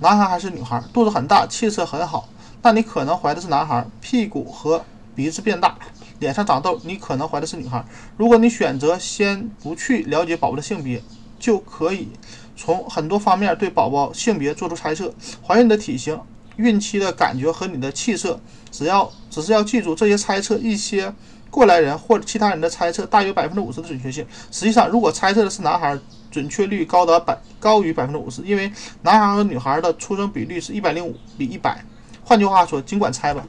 男孩还是女孩，肚子很大，气色很好，但你可能怀的是男孩，屁股和鼻子变大，脸上长痘，你可能怀的是女孩。如果你选择先不去了解宝宝的性别，就可以从很多方面对宝宝性别做出猜测。怀孕的体型、孕期的感觉和你的气色，只要只是要记住这些猜测，一些过来人或者其他人的猜测大约百分之五十的准确性。实际上，如果猜测的是男孩，准确率高达百高于百分之五十，因为男孩和女孩的出生比率是一百零五比一百。换句话说，尽管猜吧。